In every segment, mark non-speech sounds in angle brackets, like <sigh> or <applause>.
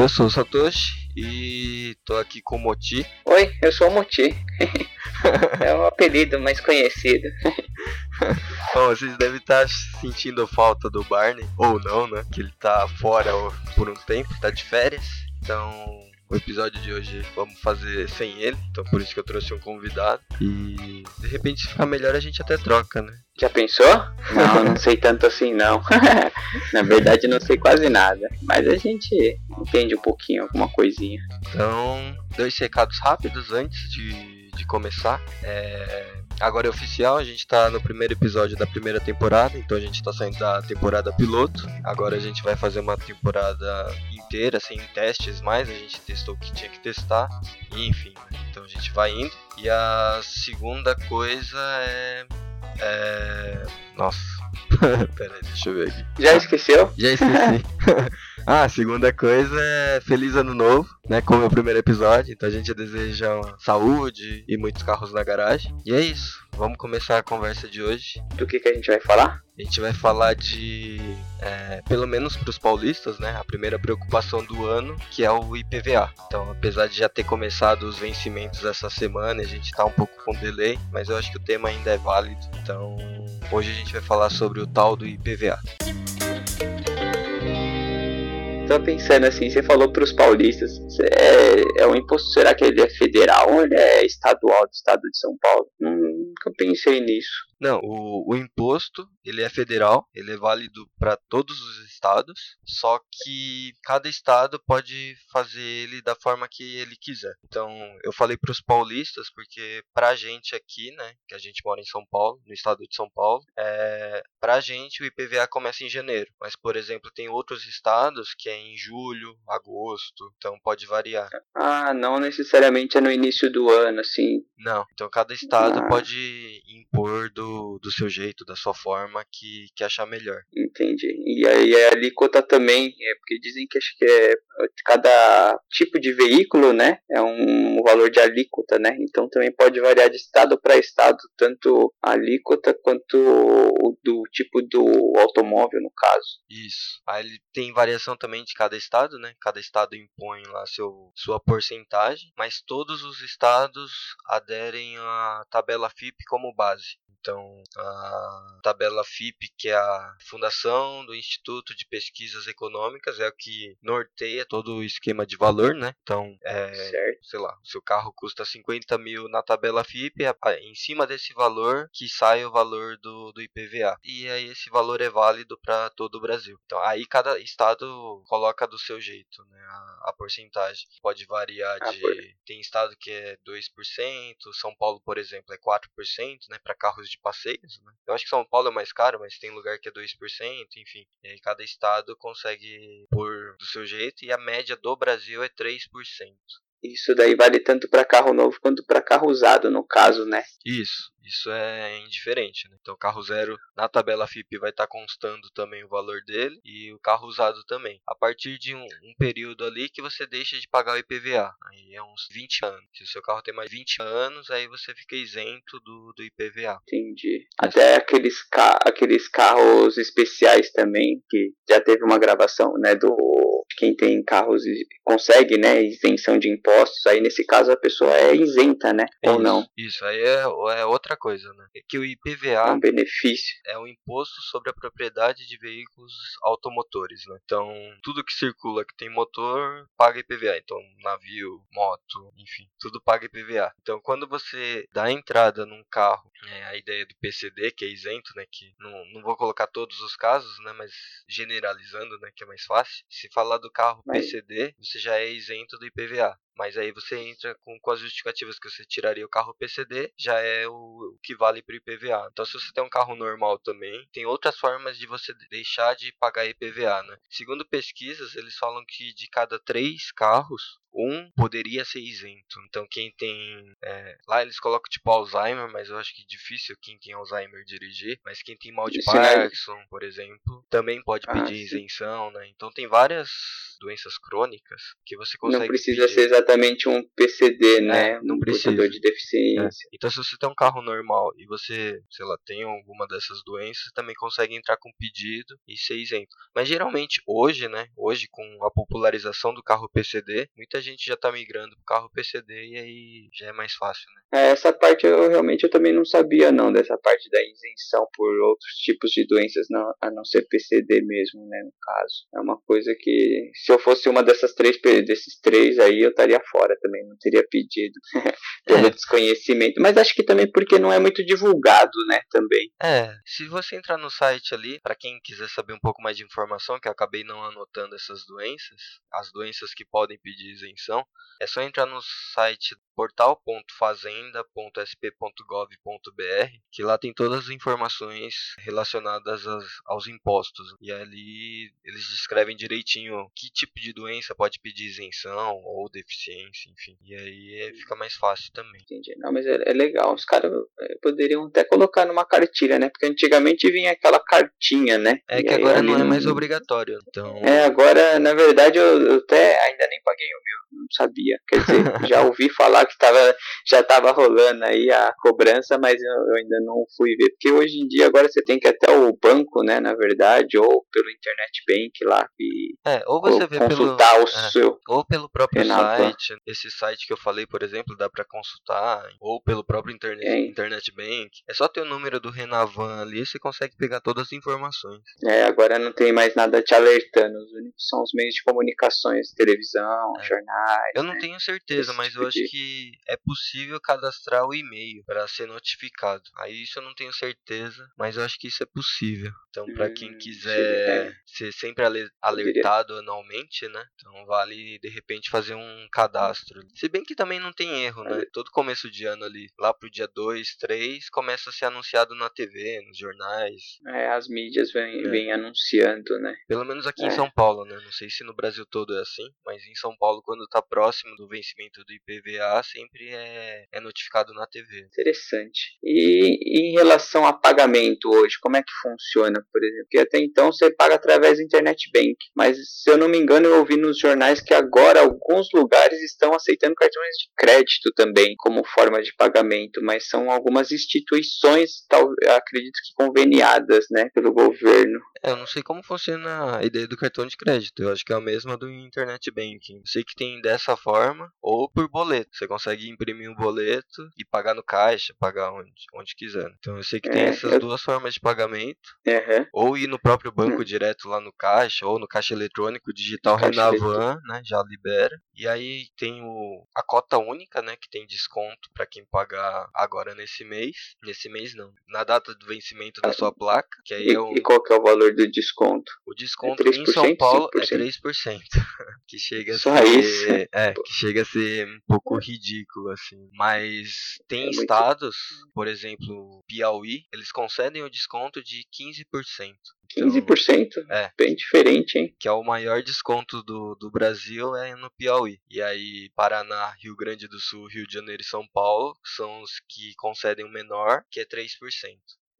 Eu sou o Satoshi e tô aqui com o Moti. Oi, eu sou o Moti. <laughs> é um apelido mais conhecido. <laughs> Bom, vocês devem estar sentindo falta do Barney, ou não, né? Que ele tá fora por um tempo, tá de férias. Então, o episódio de hoje vamos fazer sem ele, então por isso que eu trouxe um convidado. E de repente, se ficar melhor, a gente até troca, né? Já pensou? Não, não sei tanto assim não. <laughs> Na verdade não sei quase nada. Mas a gente entende um pouquinho, alguma coisinha. Então, dois recados rápidos antes de, de começar. É, agora é oficial, a gente tá no primeiro episódio da primeira temporada, então a gente tá saindo da temporada piloto. Agora a gente vai fazer uma temporada inteira, sem testes mais, a gente testou o que tinha que testar, e enfim, então a gente vai indo. E a segunda coisa é é... Nossa. <laughs> Pera aí, deixa eu ver aqui. Já esqueceu? Já esqueci. <laughs> ah, a segunda coisa é Feliz Ano Novo, né? Como é o primeiro episódio. Então a gente deseja saúde e muitos carros na garagem. E é isso. Vamos começar a conversa de hoje. Do que, que a gente vai falar? A gente vai falar de, é, pelo menos para os paulistas, né, a primeira preocupação do ano, que é o IPVA. Então, apesar de já ter começado os vencimentos essa semana, a gente está um pouco com delay, mas eu acho que o tema ainda é válido. Então, hoje a gente vai falar sobre o tal do IPVA tô pensando assim, você falou para os paulistas, é, é um imposto, será que ele é federal ou ele é estadual do estado de São Paulo? Nunca pensei nisso. Não, o, o imposto ele é federal, ele é válido para todos os estados, só que cada estado pode fazer ele da forma que ele quiser. Então, eu falei para os paulistas porque para a gente aqui, né, que a gente mora em São Paulo, no estado de São Paulo, é, para a gente o IPVA começa em janeiro, mas por exemplo tem outros estados que é em julho, agosto, então pode variar. Ah, não necessariamente é no início do ano, assim. Não, então cada estado ah. pode impor do do, seu jeito, da sua forma que, que achar melhor. Entendi. E aí a alíquota também, é porque dizem que acho que é cada tipo de veículo, né, é um valor de alíquota, né? Então também pode variar de estado para estado, tanto a alíquota quanto o do tipo do automóvel, no caso. Isso. Aí ele tem variação também de cada estado, né? Cada estado impõe lá seu sua porcentagem, mas todos os estados aderem à tabela FIP como base. Então, a tabela FIP, que é a Fundação do Instituto de Pesquisas Econômicas, é o que norteia todo o esquema de valor, né? Então, é, certo. sei lá, o seu carro custa 50 mil na tabela FIP, é em cima desse valor que sai o valor do, do IPVA. E aí esse valor é válido para todo o Brasil. Então, aí cada estado coloca do seu jeito, né? A, a porcentagem pode variar ah, de... Tem estado que é 2%, São Paulo, por exemplo, é 4%, né? Para carros de passeios, né? Eu acho que São Paulo é mais caro, mas tem lugar que é 2%, enfim. E aí cada estado consegue pôr do seu jeito e a média do Brasil é 3%. Isso daí vale tanto para carro novo quanto para carro usado, no caso, né? Isso, isso é indiferente, né? Então, o carro zero na tabela FIP vai estar tá constando também o valor dele e o carro usado também. A partir de um, um, período ali que você deixa de pagar o IPVA, aí é uns 20 anos. Se o seu carro tem mais 20 anos, aí você fica isento do, do IPVA. Entendi. Até aqueles, ca aqueles carros especiais também, que já teve uma gravação, né, do quem tem carros consegue, né, isenção de impostos, aí nesse caso a pessoa é isenta, né, isso, ou não. Isso, aí é, é outra coisa, né, é que o IPVA é um benefício. É um imposto sobre a propriedade de veículos automotores, né, então tudo que circula que tem motor paga IPVA, então navio, moto, enfim, tudo paga IPVA. Então quando você dá entrada num carro, é, a ideia do PCD, que é isento, né, que não, não vou colocar todos os casos, né, mas generalizando, né, que é mais fácil, se falar do carro PCD, você já é isento do IPVA. Mas aí você entra com, com as justificativas que você tiraria o carro PCD, já é o, o que vale para o IPVA. Então, se você tem um carro normal também, tem outras formas de você deixar de pagar IPVA, né? Segundo pesquisas, eles falam que de cada três carros, um poderia ser isento. Então quem tem. É, lá eles colocam tipo Alzheimer, mas eu acho que é difícil quem tem Alzheimer dirigir. Mas quem tem mal de Parkinson, por exemplo, também pode ah, pedir sim. isenção, né? Então tem várias doenças crônicas que você consegue. Não precisa pedir. ser exatamente um PCD, né? É, não um precisa. de deficiência. É. Então se você tem um carro normal e você, sei lá, tem alguma dessas doenças, você também consegue entrar com pedido e ser isento. Mas geralmente hoje, né? Hoje com a popularização do carro PCD, muita gente já está migrando para o carro PCD e aí já é mais fácil, né? É, essa parte eu realmente eu também não sabia não dessa parte da isenção por outros tipos de doenças, não, a não ser PCD mesmo, né, no caso. É uma coisa que se eu fosse uma dessas três desses três aí eu estaria fora também, não teria pedido <laughs> pelo é. desconhecimento, mas acho que também porque não é muito divulgado, né, também. É, se você entrar no site ali, para quem quiser saber um pouco mais de informação, que eu acabei não anotando essas doenças, as doenças que podem pedir isenção, é só entrar no site portal.fazenda.sp.gov.br, que lá tem todas as informações relacionadas aos, impostos. E ali eles descrevem direitinho que tipo de doença pode pedir isenção ou deficiência, enfim. E aí é, fica mais fácil também. Entendi. Não, mas é, é legal. Os caras é, poderiam até colocar numa cartilha, né? Porque antigamente vinha aquela cartinha, né? É que agora não é mais obrigatório. Então... É, agora, na verdade, eu, eu até ainda nem paguei o meu não sabia. Quer dizer, <laughs> já ouvi falar que tava, já estava rolando aí a cobrança, mas eu, eu, ainda não fui ver. Porque hoje em dia agora você tem que até o banco, né, na verdade, ou pelo internet bank lá e é, ou você ou vê consultar pelo, o é, seu ou pelo próprio site. Esse site que eu falei, por exemplo, dá para consultar, ou pelo próprio internet, é. internet bank. É só ter o número do Renavan ali, você consegue pegar todas as informações. É, agora não tem mais nada te alertando. Os únicos são os meios de comunicações, televisão, é. Eu não né? tenho certeza, mas eu acho que é possível cadastrar o e-mail para ser notificado. Aí isso eu não tenho certeza, mas eu acho que isso é possível. Então, para hum, quem quiser é. ser sempre alertado anualmente, né? Então vale de repente fazer um cadastro. Se bem que também não tem erro, né? Todo começo de ano ali, lá pro dia 2, 3, começa a ser anunciado na TV, nos jornais. É, as mídias vêm, é. vêm anunciando, né? Pelo menos aqui é. em São Paulo, né? Não sei se no Brasil todo é assim, mas em São Paulo, quando está próximo do vencimento do IPVA, sempre é, é notificado na TV. Interessante. E em relação a pagamento hoje, como é que funciona, por exemplo? Porque até então você paga através do Internet Bank, mas se eu não me engano, eu ouvi nos jornais que agora alguns lugares estão aceitando cartões de crédito também como forma de pagamento, mas são algumas instituições, tal, acredito que conveniadas, né, pelo governo. É, eu não sei como funciona a ideia do cartão de crédito. Eu acho que é a mesma do Internet Banking. Eu sei que tem dessa forma ou por boleto. Você consegue imprimir um boleto e pagar no caixa, pagar onde, onde quiser. Então eu sei que tem é, essas eu... duas formas de pagamento. Uhum. Ou ir no próprio banco uhum. direto lá no caixa, ou no caixa eletrônico digital caixa Renavan, né? Já libera. E aí tem o, a cota única, né? Que tem desconto para quem pagar agora nesse mês. Nesse mês não. Na data do vencimento da sua placa. Que aí e, é um... e qual que é o valor do desconto? O desconto é em São Paulo 5%? é 3%. <laughs> que chega a Só ser? É, que chega a ser um pouco ridículo, assim. Mas tem é estados, muito... por exemplo, Piauí, eles concedem o desconto de 15%. Então, 15%? É. Bem diferente, hein? Que é o maior desconto do, do Brasil é no Piauí. E aí, Paraná, Rio Grande do Sul, Rio de Janeiro e São Paulo são os que concedem o menor, que é 3%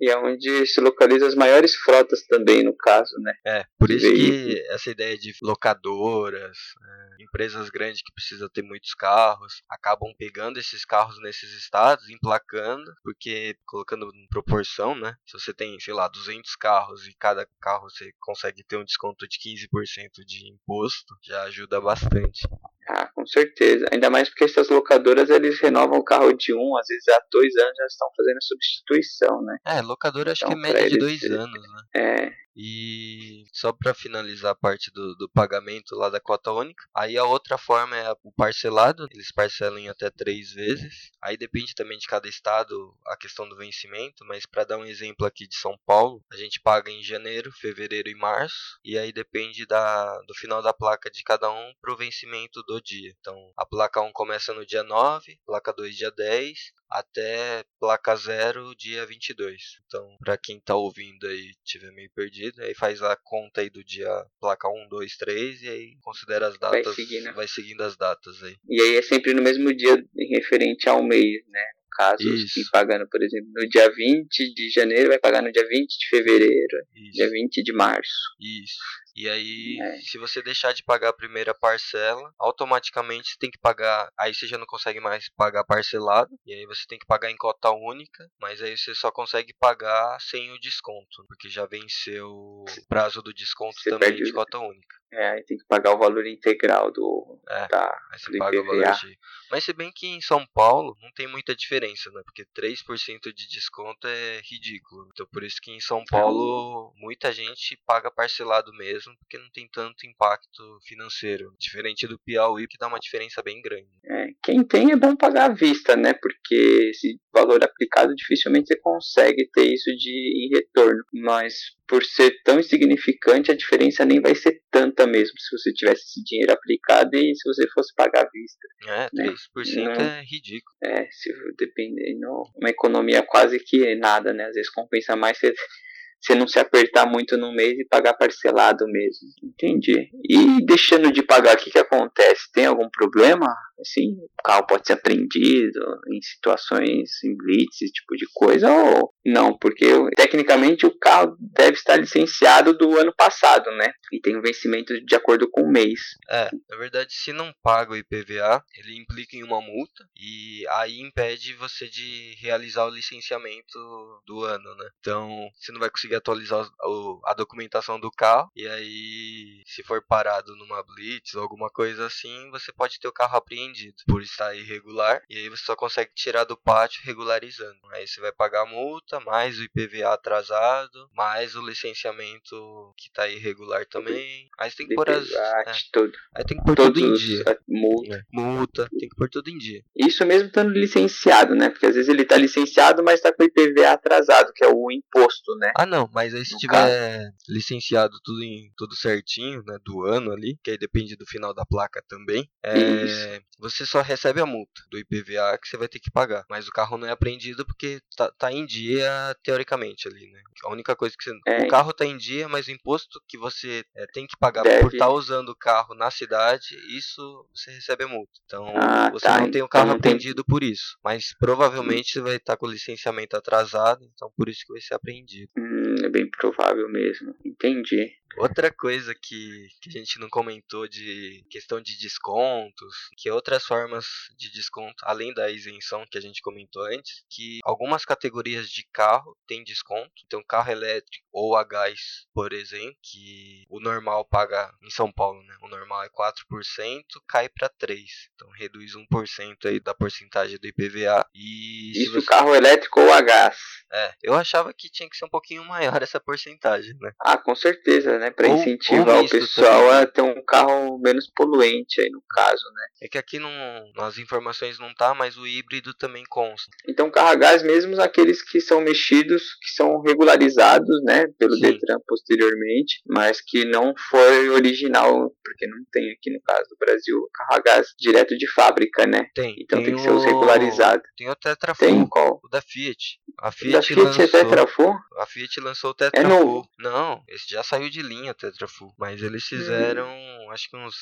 e é onde se localizam as maiores frotas também, no caso, né? É, por isso que essa ideia de locadoras, é, empresas grandes que precisam ter muitos carros, acabam pegando esses carros nesses estados, emplacando, porque colocando em proporção, né? Se você tem, sei lá, 200 carros e cada carro você consegue ter um desconto de 15% de imposto, já ajuda bastante. Com certeza. Ainda mais porque essas locadoras eles renovam o carro de um, às vezes há dois anos já estão fazendo substituição, né? É, locadora acho então, que é média de dois anos, né? É. E só para finalizar a parte do, do pagamento lá da cota única, aí a outra forma é o parcelado, eles parcelam em até três vezes. Aí depende também de cada estado a questão do vencimento, mas para dar um exemplo aqui de São Paulo, a gente paga em janeiro, fevereiro e março, e aí depende da, do final da placa de cada um pro vencimento do dia. Então a placa 1 começa no dia 9, placa 2 dia 10, até placa 0 dia 22. Então, para quem tá ouvindo aí tiver meio perdido, vendido, aí faz a conta aí do dia placa 1, 2, 3 e aí considera as datas, Vai seguindo. vai seguindo as datas aí. E aí é sempre no mesmo dia referente ao mês, né? No caso, se pagando, por exemplo, no dia 20 de janeiro, vai pagar no dia 20 de fevereiro, dia Isso, 20 de março. isso. E aí, É. se você deixar de pagar a primeira parcela, automaticamente você tem que pagar. Aí você já não consegue mais pagar parcelado. E aí você tem que pagar em cota única. Mas aí você só consegue pagar sem o desconto. Porque já venceu o prazo do desconto Você também de cota única. É, aí tem que pagar o valor integral do. É. Da, do paga o valor IPVA. cheio. Mas se bem que em São Paulo não tem muita diferença, né? Porque 3% de desconto é ridículo. Então por isso que em São Paulo muita gente paga parcelado mesmo, porque não tem tanto impacto financeiro. Diferente do Piauí, que dá uma diferença bem grande. É, quem tem é bom pagar à vista, né? Porque esse valor aplicado dificilmente você consegue ter isso de em retorno. Mas por ser tão insignificante, a diferença nem vai ser tanta mesmo se você tivesse esse dinheiro aplicado e se você fosse pagar à vista. É, Né? 3% Não. é ridículo. É, se dependendo, uma economia quase que nada, né? Às vezes compensa mais você, você não se apertar muito no mês e pagar parcelado mesmo. Entendi. E deixando de pagar, o que, que acontece? Tem algum problema? Assim, o carro pode ser apreendido em situações, em blitz, esse tipo de coisa, ou não? Porque tecnicamente o carro deve estar licenciado do ano passado, né? E tem um vencimento de acordo com o mês. É, na verdade, se não paga o IPVA, ele implica em uma multa e aí impede você de realizar o licenciamento do ano, né? Então, você não vai conseguir atualizar a documentação do carro e aí, se for parado numa blitz ou alguma coisa assim, você pode ter o carro apreendido por estar irregular e aí você só consegue tirar do pátio regularizando. Aí você vai pagar a multa, mais o IPVA atrasado, mais o licenciamento que tá irregular também. Aí você tem que pôr as, é, tudo. Aí tem que pôr tudo em dia. multa. É, Multa, tem que pôr tudo em dia. Isso mesmo estando licenciado, né? Porque às vezes ele tá licenciado, mas tá com o IPVA atrasado, que é o imposto, né? Ah não, mas aí se No tiver licenciado tudo em tudo certinho, né, do ano ali, que aí depende do final da placa também, é. Você só recebe a multa do IPVA que você vai ter que pagar. Mas o carro não é apreendido porque tá, tá em dia teoricamente ali, né? A única coisa que você. É. O carro tá em dia, mas o imposto que você é, tem que pagar Deve. por estar usando o carro na cidade, isso você recebe a multa. Então Ah, você tá, não tem o então carro tem- apreendido por isso. Mas provavelmente você vai estar com o licenciamento atrasado, então por isso que vai ser apreendido. Hum, é bem provável mesmo. Entendi. Outra coisa que, que a gente não comentou de questão de descontos, que outras formas de desconto, além da isenção que a gente comentou antes, que algumas categorias de carro têm desconto. Então, carro elétrico ou a gás, por exemplo, que o normal paga em São Paulo, né? O normal é 4%, cai para 3%. Então, reduz 1% aí da porcentagem do IPVA. E se Isso você- carro elétrico ou a gás. É, eu achava que tinha que ser um pouquinho maior essa porcentagem, né? Ah, com certeza, né? Ou- incentivar ou o pessoal também, a ter um carro menos poluente aí no caso, né? É que aqui não, nas informações não tá, mas o híbrido também consta. Então, carro a gás, mesmo aqueles que são mexidos, que são regularizados, né, pelo Sim. Detran posteriormente, mas que não foi original, porque não tem aqui no caso do Brasil carro a gás direto de fábrica, né? Tem. Então tem, que ser o- os regularizados. Tem o Tetrafull, Tem qual? o da Fiat. A Da Fiat, Fiat é lançou, Tetrafull? a Fiat lançou o É Tetrafull. novo? Não, esse já saiu de linha o Tetrafull, mas eles Hum. fizeram, acho que uns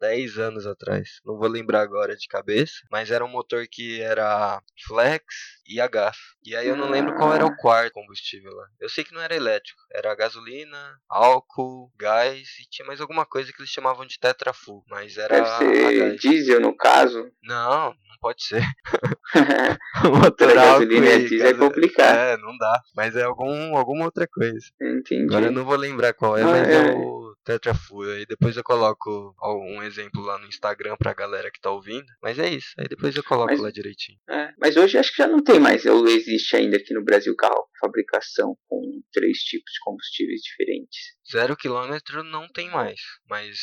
10 anos atrás. Não vou lembrar agora de cabeça, mas era um motor que era flex e a gás. E aí eu não lembro qual era o quarto combustível lá. Eu sei que não era elétrico, era gasolina, álcool, gás e tinha mais alguma coisa que eles chamavam de Tetrafull, mas era Deve ser diesel no caso. Não, não pode ser. <laughs> <laughs> Motor gasolina e diesel é gaso- complicado. É, não dá. Mas é algum, alguma outra coisa. Entendi. Agora eu não vou lembrar qual é, Ah, mas é, é. o Tetrafull. Aí depois eu coloco um exemplo lá no Instagram pra galera que tá ouvindo. Mas é isso. Aí depois eu coloco Mas- lá direitinho. É, mas hoje acho que já não tem mais, ou existe ainda aqui no Brasil carro com fabricação com três tipos de combustíveis diferentes. Zero quilômetro não tem mais. Mas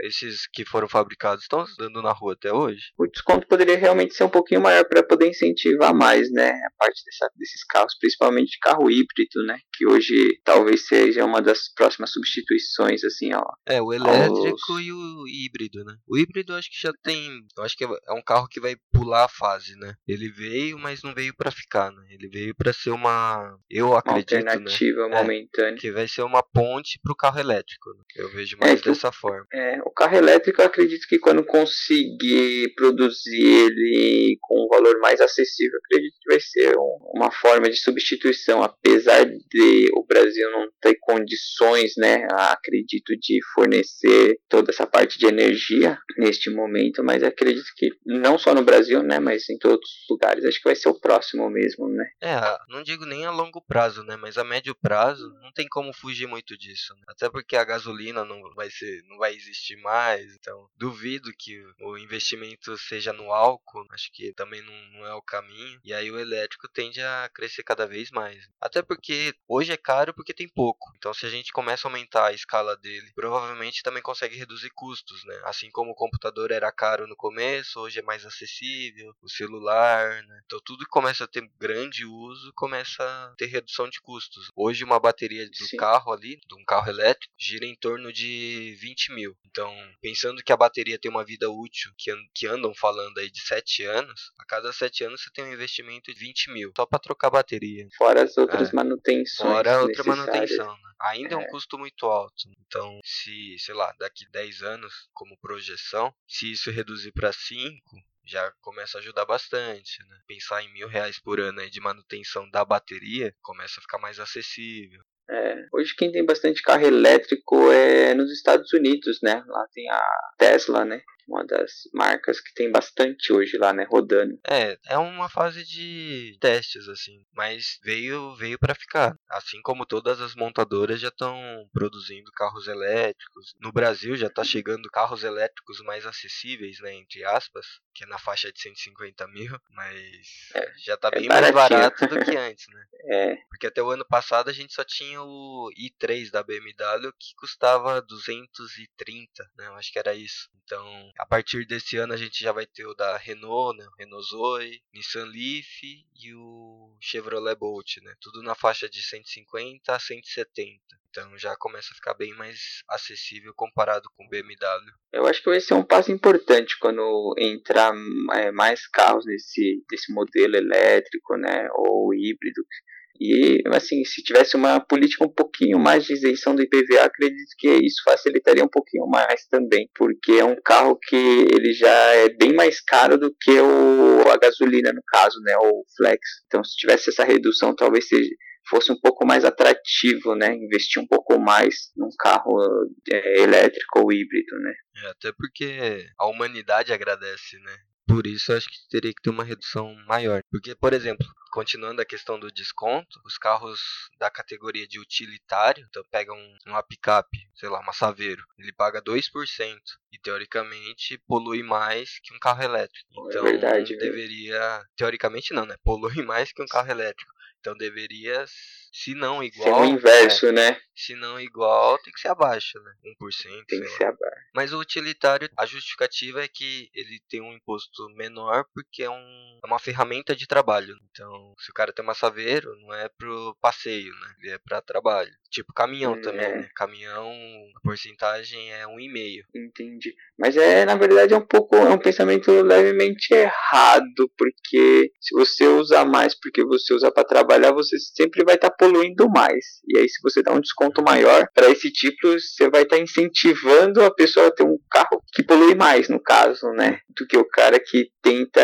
esses que foram fabricados estão andando na rua até hoje. O desconto poderia realmente ser um pouquinho maior para poder incentivar mais, né, a parte dessa- desses carros, principalmente carro híbrido, né, que hoje talvez seja uma das próximas substituições assim assim, ó. É, o elétrico aos... e o híbrido, né? O híbrido eu acho que já tem. Eu acho que é um carro que vai pular a fase, né? Ele veio, mas não veio para ficar, né? Ele veio para ser uma. Eu acredito. Uma alternativa né? momentânea. É, que vai ser uma ponte pro carro elétrico. Né? Eu vejo mais é dessa o, forma. É, o carro elétrico eu acredito que quando conseguir produzir ele com um valor mais acessível, acredito que vai ser um, uma forma de substituição, apesar de Brasil não ter condições, né, acredito, de fornecer toda essa parte de energia neste momento, mas acredito que não só no Brasil, né, mas em todos os lugares, acho que vai ser o próximo mesmo, né. É, não digo nem a longo prazo, né, mas a médio prazo não tem como fugir muito disso, né? até porque a gasolina não vai ser, não vai existir mais, então duvido que o investimento seja no álcool, acho que também não, não é o caminho, e aí o elétrico tende a crescer cada vez mais. Até porque hoje é caro porque tem pouco. Então se a gente começa a aumentar a escala dele, provavelmente também consegue reduzir custos, né? Assim como o computador era caro no começo, hoje é mais acessível, o celular, né? Então tudo que começa a ter grande uso começa a ter redução de custos. Hoje uma bateria do Sim. carro ali, de um carro elétrico, gira em torno de 20 mil. Então, pensando que a bateria tem uma vida útil, que, que andam falando aí de 7 anos, a cada 7 anos você tem um investimento de 20 mil, só para trocar a bateria. Fora as outras é. manutenções. Fora outra manutenção, né? Ainda é. é um custo muito alto. Então, se, sei lá, daqui 10 anos, como projeção, se isso reduzir para 5, já começa a ajudar bastante, né? Pensar em mil reais por ano de manutenção da bateria começa a ficar mais acessível. É, hoje quem tem bastante carro elétrico é nos Estados Unidos, né? Lá tem a Tesla, né? Uma das marcas que tem bastante hoje lá, né, rodando. É, é uma fase de testes assim, mas veio veio para ficar. Assim como todas as montadoras já estão produzindo carros elétricos. No Brasil já está chegando carros elétricos mais acessíveis, né, entre aspas, que é na faixa de 150 mil, mas é, já está é bem mais barato do que <laughs> antes, né? É. Porque até o ano passado a gente só tinha o i3 da BMW que custava 230, né? Eu acho que era isso. Então, a partir desse ano a gente já vai ter o da Renault, né? Renault Zoe, Nissan Leaf e o Chevrolet Bolt, né? Tudo na faixa de 150 a 170. Então já começa a ficar bem mais acessível comparado com o BMW. Eu acho que vai ser um passo importante quando entrar é, mais carros nesse desse modelo elétrico, né? Ou híbrido e, assim, se tivesse uma política um pouquinho mais de isenção do IPVA, acredito que isso facilitaria um pouquinho mais também, porque é um carro que ele já é bem mais caro do que o, a gasolina, no caso, né, o Flex. Então, se tivesse essa redução, talvez seja, fosse um pouco mais atrativo, né, investir um pouco mais num carro é, elétrico ou híbrido, né. É, até porque a humanidade agradece, né. Por isso, acho que teria que ter uma redução maior. Porque, por exemplo, continuando a questão do desconto, os carros da categoria de utilitário, então pega um, uma picape, sei lá, uma Saveiro, ele paga 2% e teoricamente polui mais que um carro elétrico. É então, é verdade, deveria, teoricamente não, né? Polui <laughs> mais que um carro elétrico. Então deveria se não igual. Ser o inverso, é, né? Se não igual, tem que ser abaixo, né? 1%. Tem que ser abaixo. Mas o utilitário, a justificativa é que ele tem um imposto menor porque é, um, é uma ferramenta de trabalho. Então, se o cara tem uma saveiro, não é pro passeio, né? Ele é pra trabalho. Tipo caminhão hum, também, é. né? Caminhão, a porcentagem é 1,5. Entendi. Mas é, na verdade, é um pouco, é um pensamento levemente errado, porque se você usa mais porque você usa para trabalhar, você sempre vai estar tá poluindo mais. E aí, se você dá um desconto maior para esse tipo, você vai estar tá incentivando a pessoa a ter um carro que polui mais, no caso, né? Do que o cara que tenta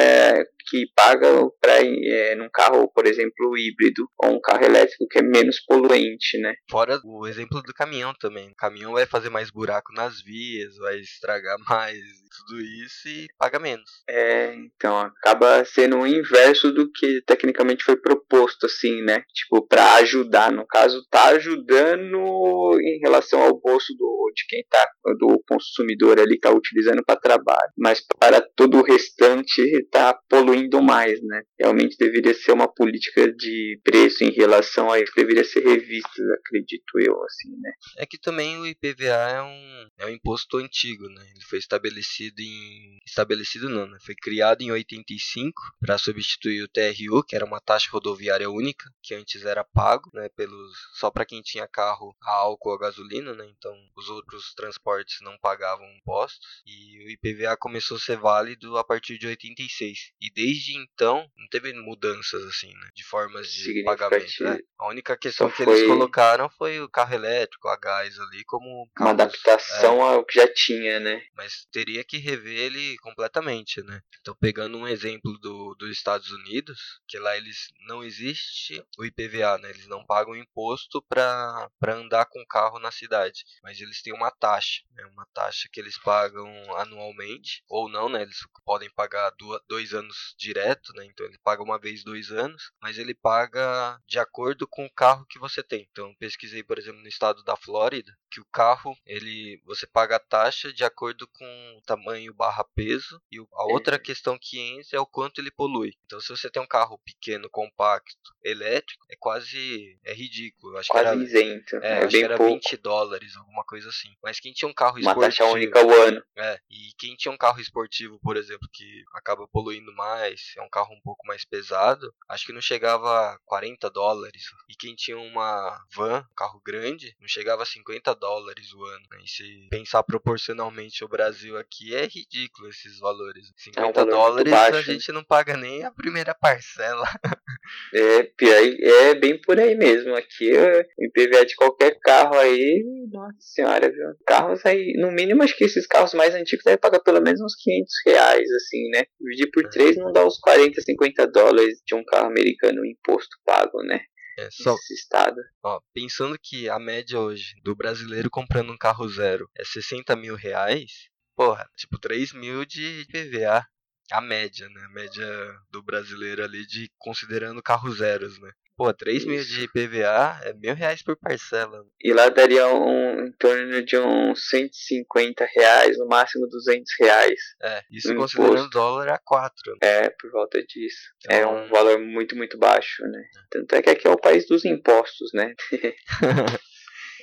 que paga para é, num carro, por exemplo, híbrido ou um carro elétrico que é menos poluente, né? Fora o exemplo do caminhão também. O caminhão vai fazer mais buraco nas vias, vai estragar <laughs> mais tudo isso e paga menos. É, então acaba sendo o inverso do que tecnicamente foi proposto, assim, né? Tipo, para ajudar. No caso, tá ajudando em relação ao bolso do, de quem tá, do consumidor ali que tá utilizando para trabalho. Mas para todo o restante tá poluindo mais, né? Realmente deveria ser uma política de preço em relação a isso, deveria ser revista, acredito eu, assim, né? É que também o IPVA é um, é um imposto antigo, né? Ele foi estabelecido em estabelecido não, né? Foi criado em 85 para substituir o TRU, que era uma taxa rodoviária única, que antes era pago, né, pelos só para quem tinha carro a álcool ou gasolina, né? Então os outros transportes não pagavam impostos e o IPVA começou a ser válido a partir de 86. E desde então não teve mudanças assim, né, de formas de pagamento, né? A única questão que eles colocaram foi o carro elétrico, a gás ali como carros, uma adaptação é, ao que já tinha, né? Mas teria que rever ele completamente, né? Então, pegando um exemplo do, dos Estados Unidos, que lá eles não existe o IPVA, né? Eles não pagam imposto para andar com o carro na cidade, mas eles têm uma taxa, né? Uma taxa que eles pagam anualmente, ou não, né? Eles podem pagar dois anos direto, né? Então, ele paga uma vez dois anos, mas ele paga de acordo com o carro que você tem. Então, pesquisei, por exemplo, no estado da Flórida, que o carro, ele você paga a taxa de acordo com o tamanho barra peso e a outra questão que entra é o quanto ele polui. Então, se você tem um carro pequeno, compacto, elétrico, é quase é ridículo. Acho quase que era, isento. É, é acho que era pouco. 20 dólares, alguma coisa assim. Mas quem tinha um carro Uma esportivo, taxa única ao ano. É, e quem tinha um carro esportivo, por exemplo, que acaba poluindo mais, é um carro um pouco mais pesado, acho que não chegava a 40 dólares. E quem tinha uma van, um carro grande, não chegava a 50 dólares o ano. Né? E se pensar proporcionalmente o Brasil aqui, é ridículo esses valores. 50 é um dólares baixo, a gente não paga nem a primeira parcela. <laughs> É, pior, é bem por aí mesmo. Aqui o IPVA de qualquer carro aí, nossa senhora, viu? Carros aí, no mínimo acho que esses carros mais antigos devem pagar pelo menos uns 500 reais, assim, né? Dividir por 3 é. não dá uns 40, 50 dólares de um carro americano, imposto pago, né? É, só, estado. Ó, pensando que a média hoje do brasileiro comprando um carro zero é 60 mil reais, porra, tipo 3 mil de PVA. A média, né? A média do brasileiro ali de considerando carros zeros, né? Pô, 3 mil de IPVA é mil reais por parcela. E lá daria um, em torno de uns 150 reais, no máximo 200 reais. É, isso considerando imposto. dólar a 4. Né? É, por volta disso. Então... É um valor muito, muito baixo, né? Tanto é que aqui é o país dos impostos, né? <laughs>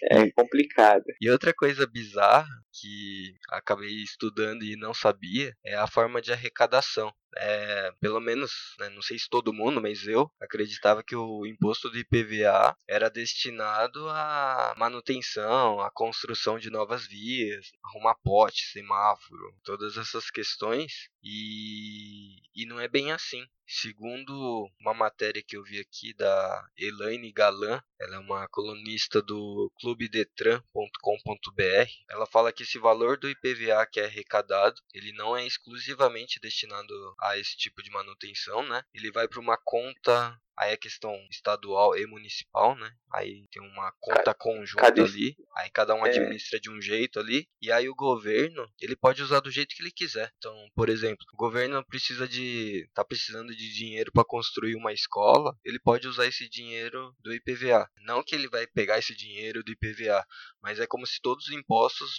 é complicado. E outra coisa bizarra que acabei estudando e não sabia é a forma de arrecadação. É, pelo menos, né, não sei se todo mundo, mas eu acreditava que o imposto do IPVA era destinado à manutenção, à construção de novas vias, arrumar pote, semáforo, todas essas questões. E, e não é bem assim. Segundo uma matéria que eu vi aqui da Elaine Galan, ela é uma colunista do clubedetran.com.br, ela fala que esse valor do IPVA que é arrecadado, ele não é exclusivamente destinado a esse tipo de manutenção, né? Ele vai para uma conta Aí é questão estadual e municipal, né? Aí tem uma conta conjunta cada... ali. Aí cada um é. administra é. de um jeito ali. E aí o governo, ele pode usar do jeito que ele quiser. Então, por exemplo, o governo precisa de. tá precisando de dinheiro para construir uma escola. Ele pode usar esse dinheiro do IPVA. Não que ele vai pegar esse dinheiro do IPVA, mas é como se todos os impostos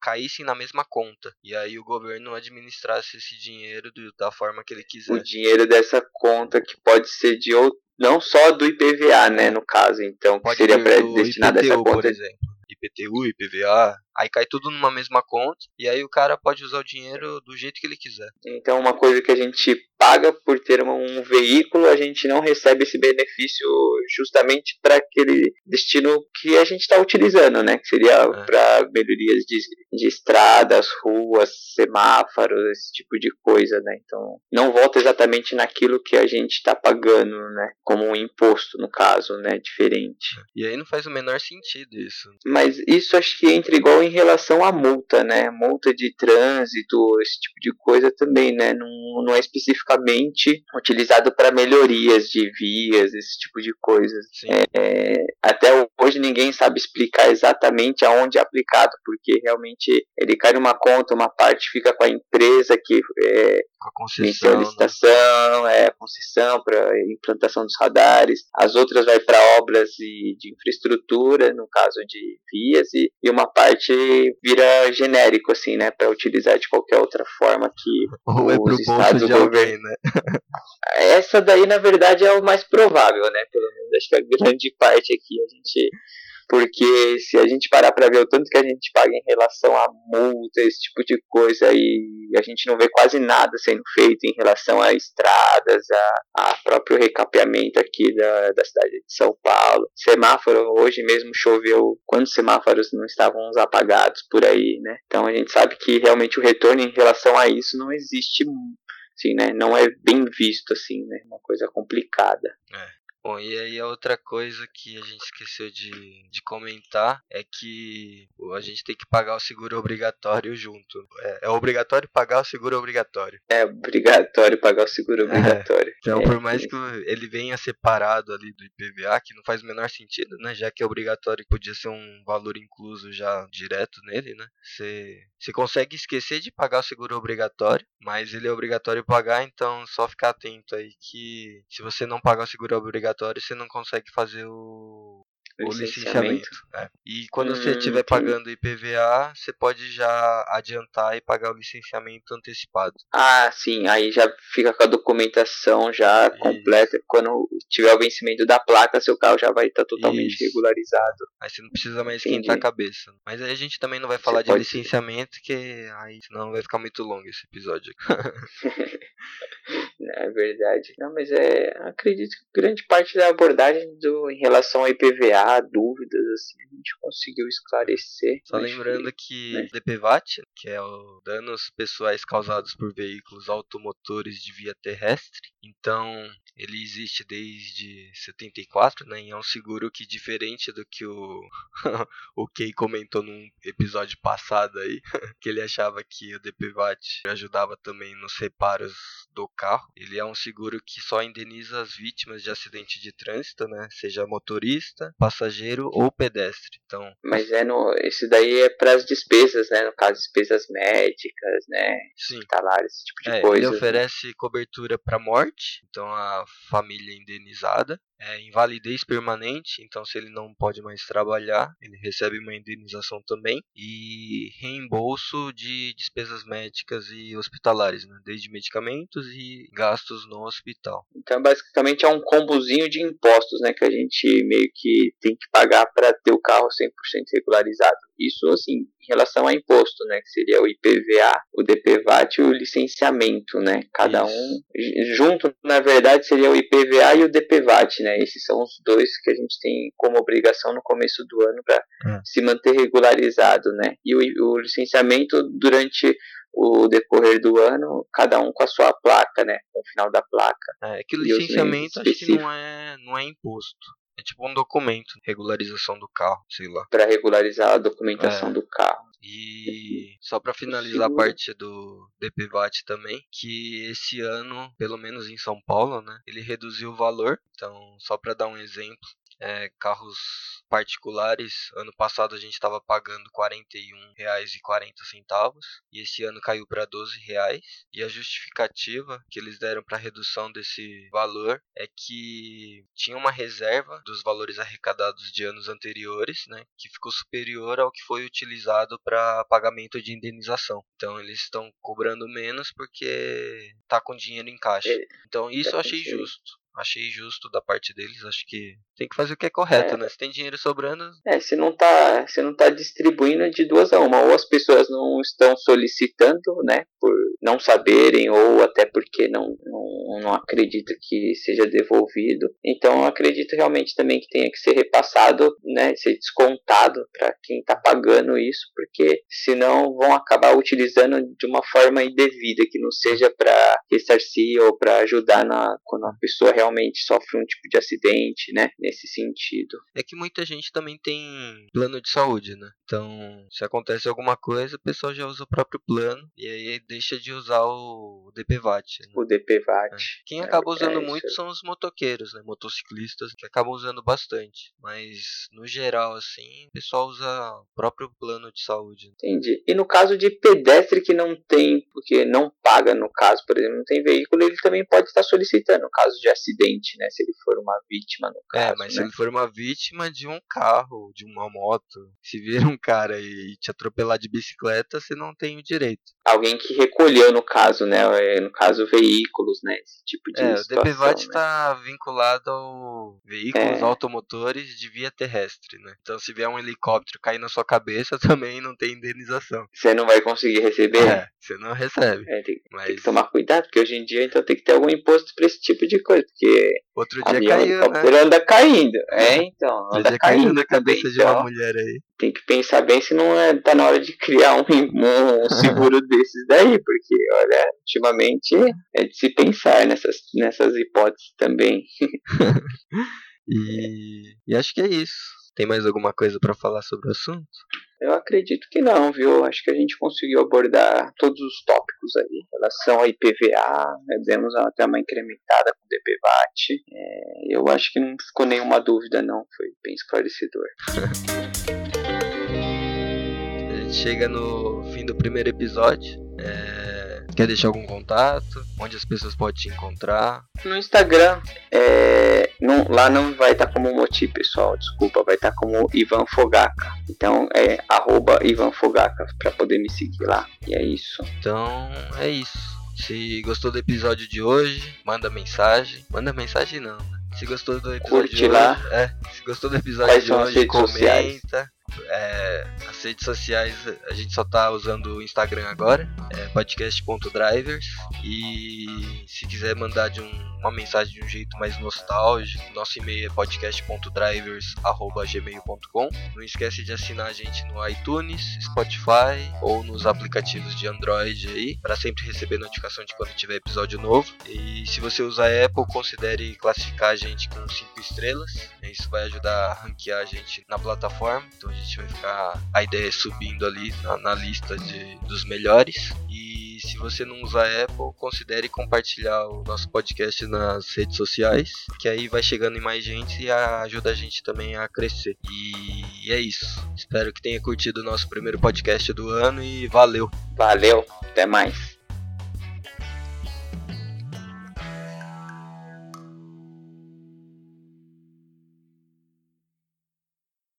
caíssem na mesma conta. E aí o governo administrasse esse dinheiro do, da forma que ele quiser. O dinheiro dessa conta que pode ser de não só do IPVA, né, no caso, então, que seria destinado a essa conta. Por exemplo. IPTU, IPVA, aí cai tudo numa mesma conta e aí o cara pode usar o dinheiro do jeito que ele quiser. Então, uma coisa que a gente paga por ter um veículo, a gente não recebe esse benefício justamente para aquele destino que a gente está utilizando, né? Que seria é. para melhorias de, de estradas, ruas, semáforos, esse tipo de coisa, né? Então, não volta exatamente naquilo que a gente está pagando, né? Como um imposto, no caso, né? Diferente. E aí não faz o menor sentido isso. Mas isso acho que entra igual em relação à multa, né? Multa de trânsito, esse tipo de coisa também, né? Não, não é especificamente utilizado para melhorias de vias, esse tipo de coisas. É, até hoje ninguém sabe explicar exatamente aonde é aplicado, porque realmente ele cai numa conta, uma parte fica com a empresa que é, a concessão, né? licitação, né? é concessão para implantação dos radares, as outras vai para obras de, de infraestrutura, no caso de vias, e, e uma parte vira genérico, assim, né, para utilizar de qualquer outra forma que Ou é os é estados do governo. Né? <laughs> Essa daí, na verdade, é o mais provável, né, pelo menos acho que a grande parte aqui a gente Porque se a gente parar para ver o tanto que a gente paga em relação a multa, esse tipo de coisa, e a gente não vê quase nada sendo feito em relação a estradas, a, a próprio recapeamento aqui da, da cidade de São Paulo. Semáforo, hoje mesmo choveu, quantos semáforos não estavam apagados por aí, né? Então a gente sabe que realmente o retorno em relação a isso não existe assim, né? Não é bem visto assim, né? Uma coisa complicada. É. Bom, e aí a outra coisa que a gente esqueceu de, de comentar é que a gente tem que pagar o seguro obrigatório junto. É, é obrigatório pagar o seguro obrigatório. É obrigatório pagar o seguro <laughs> obrigatório. É. Então, é. por mais que ele venha separado ali do IPVA, que não faz o menor sentido, né? Já que é obrigatório, podia ser um valor incluso já direto nele, né? Você, você consegue esquecer de pagar o seguro obrigatório, mas ele é obrigatório pagar, então só ficar atento aí que se você não pagar o seguro obrigatório, obrigatório, você não consegue fazer o, o licenciamento. Né? E quando hum, você estiver pagando IPVA, você pode já adiantar e pagar o licenciamento antecipado. Ah, sim, aí já fica com a documentação já Isso. completa. Quando tiver o vencimento da placa, seu carro já vai estar totalmente Isso. regularizado. Aí você não precisa mais Entendi. esquentar a cabeça. Mas aí a gente também não vai falar você de licenciamento, que aí senão vai ficar muito longo esse episódio. <laughs> é verdade. Não, mas é. Acredito que grande parte da abordagem do, em relação ao IPVA dúvidas, assim, a gente conseguiu esclarecer. Só lembrando que né? DPVAT, que é o danos pessoais causados por veículos automotores de via terrestre, então ele existe desde 74, né? E é um seguro que diferente do que o <laughs> o Kay comentou num episódio passado aí, <laughs> que ele achava que o DPVAT ajudava também nos reparos do carro. Ele é um seguro que só indeniza as vítimas de acidente de trânsito, né? Seja motorista, passageiro ou pedestre. Então, mas é no esse daí é para as despesas, né? No caso, despesas médicas, né? Sim. Hospitalares, esse tipo de é, coisa. Ele oferece né? cobertura para morte, então a família indenizada é, invalidez permanente, então se ele não pode mais trabalhar, ele recebe uma indenização também e reembolso de despesas médicas e hospitalares, né? desde medicamentos e gastos no hospital. Então basicamente é um combozinho de impostos, né, que a gente meio que tem que pagar para ter o carro 100% regularizado. Isso assim, em relação a imposto, né, que seria o IPVA, o DPVAT e o licenciamento, né? Cada Isso. um junto, na verdade, seria o IPVA e o DPVAT, né? Esses são os dois que a gente tem como obrigação no começo do ano para é. se manter regularizado, né? E o, o licenciamento durante o decorrer do ano, cada um com a sua placa, né? Com o final da placa. É, que o licenciamento acho que não é, não é imposto. É tipo um documento, regularização do carro, sei lá. Para regularizar a documentação é. do carro. E só para finalizar a parte do DPVAT também, que esse ano, pelo menos em São Paulo, né, ele reduziu o valor. Então, só para dar um exemplo, é, carros particulares, ano passado a gente estava pagando R$ 41,40 e esse ano caiu para R$ 12,00. E a justificativa que eles deram para a redução desse valor é que tinha uma reserva dos valores arrecadados de anos anteriores, né, que ficou superior ao que foi utilizado para pagamento de indenização. Então eles estão cobrando menos porque tá com dinheiro em caixa. Então isso eu achei justo achei justo da parte deles. Acho que tem que fazer o que é correto, é. né? Se tem dinheiro sobrando. É, se não tá, se não tá distribuindo de duas a uma, ou as pessoas não estão solicitando, né, por não saberem ou até porque não, não, não acredita que seja devolvido. Então, acredito realmente também que tenha que ser repassado, né, ser descontado para quem está pagando isso, porque senão vão acabar utilizando de uma forma indevida que não seja para ressarcir ou para ajudar na quando a pessoa realmente sofre um tipo de acidente, né? Nesse sentido. É que muita gente também tem plano de saúde, né? Então, se acontece alguma coisa, o pessoal já usa o próprio plano e aí deixa de usar o DPVAT. Né? O DPVAT. É. Quem acaba usando é muito são os motoqueiros, né? Motociclistas, que acabam usando bastante. Mas, no geral, assim, o pessoal usa o próprio plano de saúde. Entendi. E no caso de pedestre que não tem, porque não paga, no caso, por exemplo, não tem veículo, ele também pode estar solicitando, no caso de acidente, né? Se ele for uma vítima, no é, caso. É, mas né? se ele for uma vítima de um carro, de uma moto, se vir um cara e te atropelar de bicicleta, você não tem o direito. alguém que recolheu no caso, né? É, no caso veículos, né? Esse tipo de é, situação. o DPVAT está né? vinculado ao veículos É. automotores de via terrestre, né? Então se vier um helicóptero cair na sua cabeça <laughs> também não tem indenização. Você não vai conseguir receber. É, você não recebe. É, tem, tem Mas que tomar cuidado, porque hoje em dia então tem que ter algum imposto pra esse tipo de coisa, porque outro dia caiu, né? anda caindo. É, então, Outro anda caindo na também. cabeça de uma Então, mulher aí. tem que pensar bem se não é, tá na hora de criar um, um <laughs> seguro desses daí, porque, olha, ultimamente é de se pensar nessas, nessas hipóteses também. <laughs> E, e acho que é isso. Tem mais alguma coisa pra falar sobre o assunto? Eu acredito que não, viu? Acho que a gente conseguiu abordar todos os tópicos aí. Em relação a IPVA, né, demos até uma incrementada com o DPVAT. É, eu acho que não ficou nenhuma dúvida, não. Foi bem esclarecedor. <laughs> A gente chega no fim do primeiro episódio. É, Quer deixar algum contato? Onde as pessoas podem te encontrar? No Instagram, é, não- lá não vai estar como Moti, pessoal. Desculpa, vai estar como Ivan Fogaca. Então é arroba Ivan Fogaca pra poder me seguir lá. E é isso. Então é isso. Se gostou do episódio de hoje, manda mensagem. Manda mensagem não, né? Se gostou do episódio Curte de hoje, lá. é, se gostou do episódio Quais de hoje, redes sociais? É, as redes sociais a gente só tá usando o Instagram agora, é podcast.drivers. E se quiser mandar de um- uma mensagem de um jeito mais nostálgico, nosso e-mail é podcast.drivers.gmail.com. Não esquece de assinar a gente no iTunes, Spotify ou nos aplicativos de Android aí, para sempre receber notificação de quando tiver episódio novo. E se você usa Apple, considere classificar a gente com 5 estrelas. Isso vai ajudar a ranquear a gente na plataforma. Então a gente vai ficar. A ideia é subindo ali na, na lista de, dos melhores. E você não usa Apple, considere compartilhar o nosso podcast nas redes sociais, que aí vai chegando em mais gente e ajuda a gente também a crescer. E é isso. Espero que tenha curtido o nosso primeiro podcast do ano e valeu! Valeu, até mais.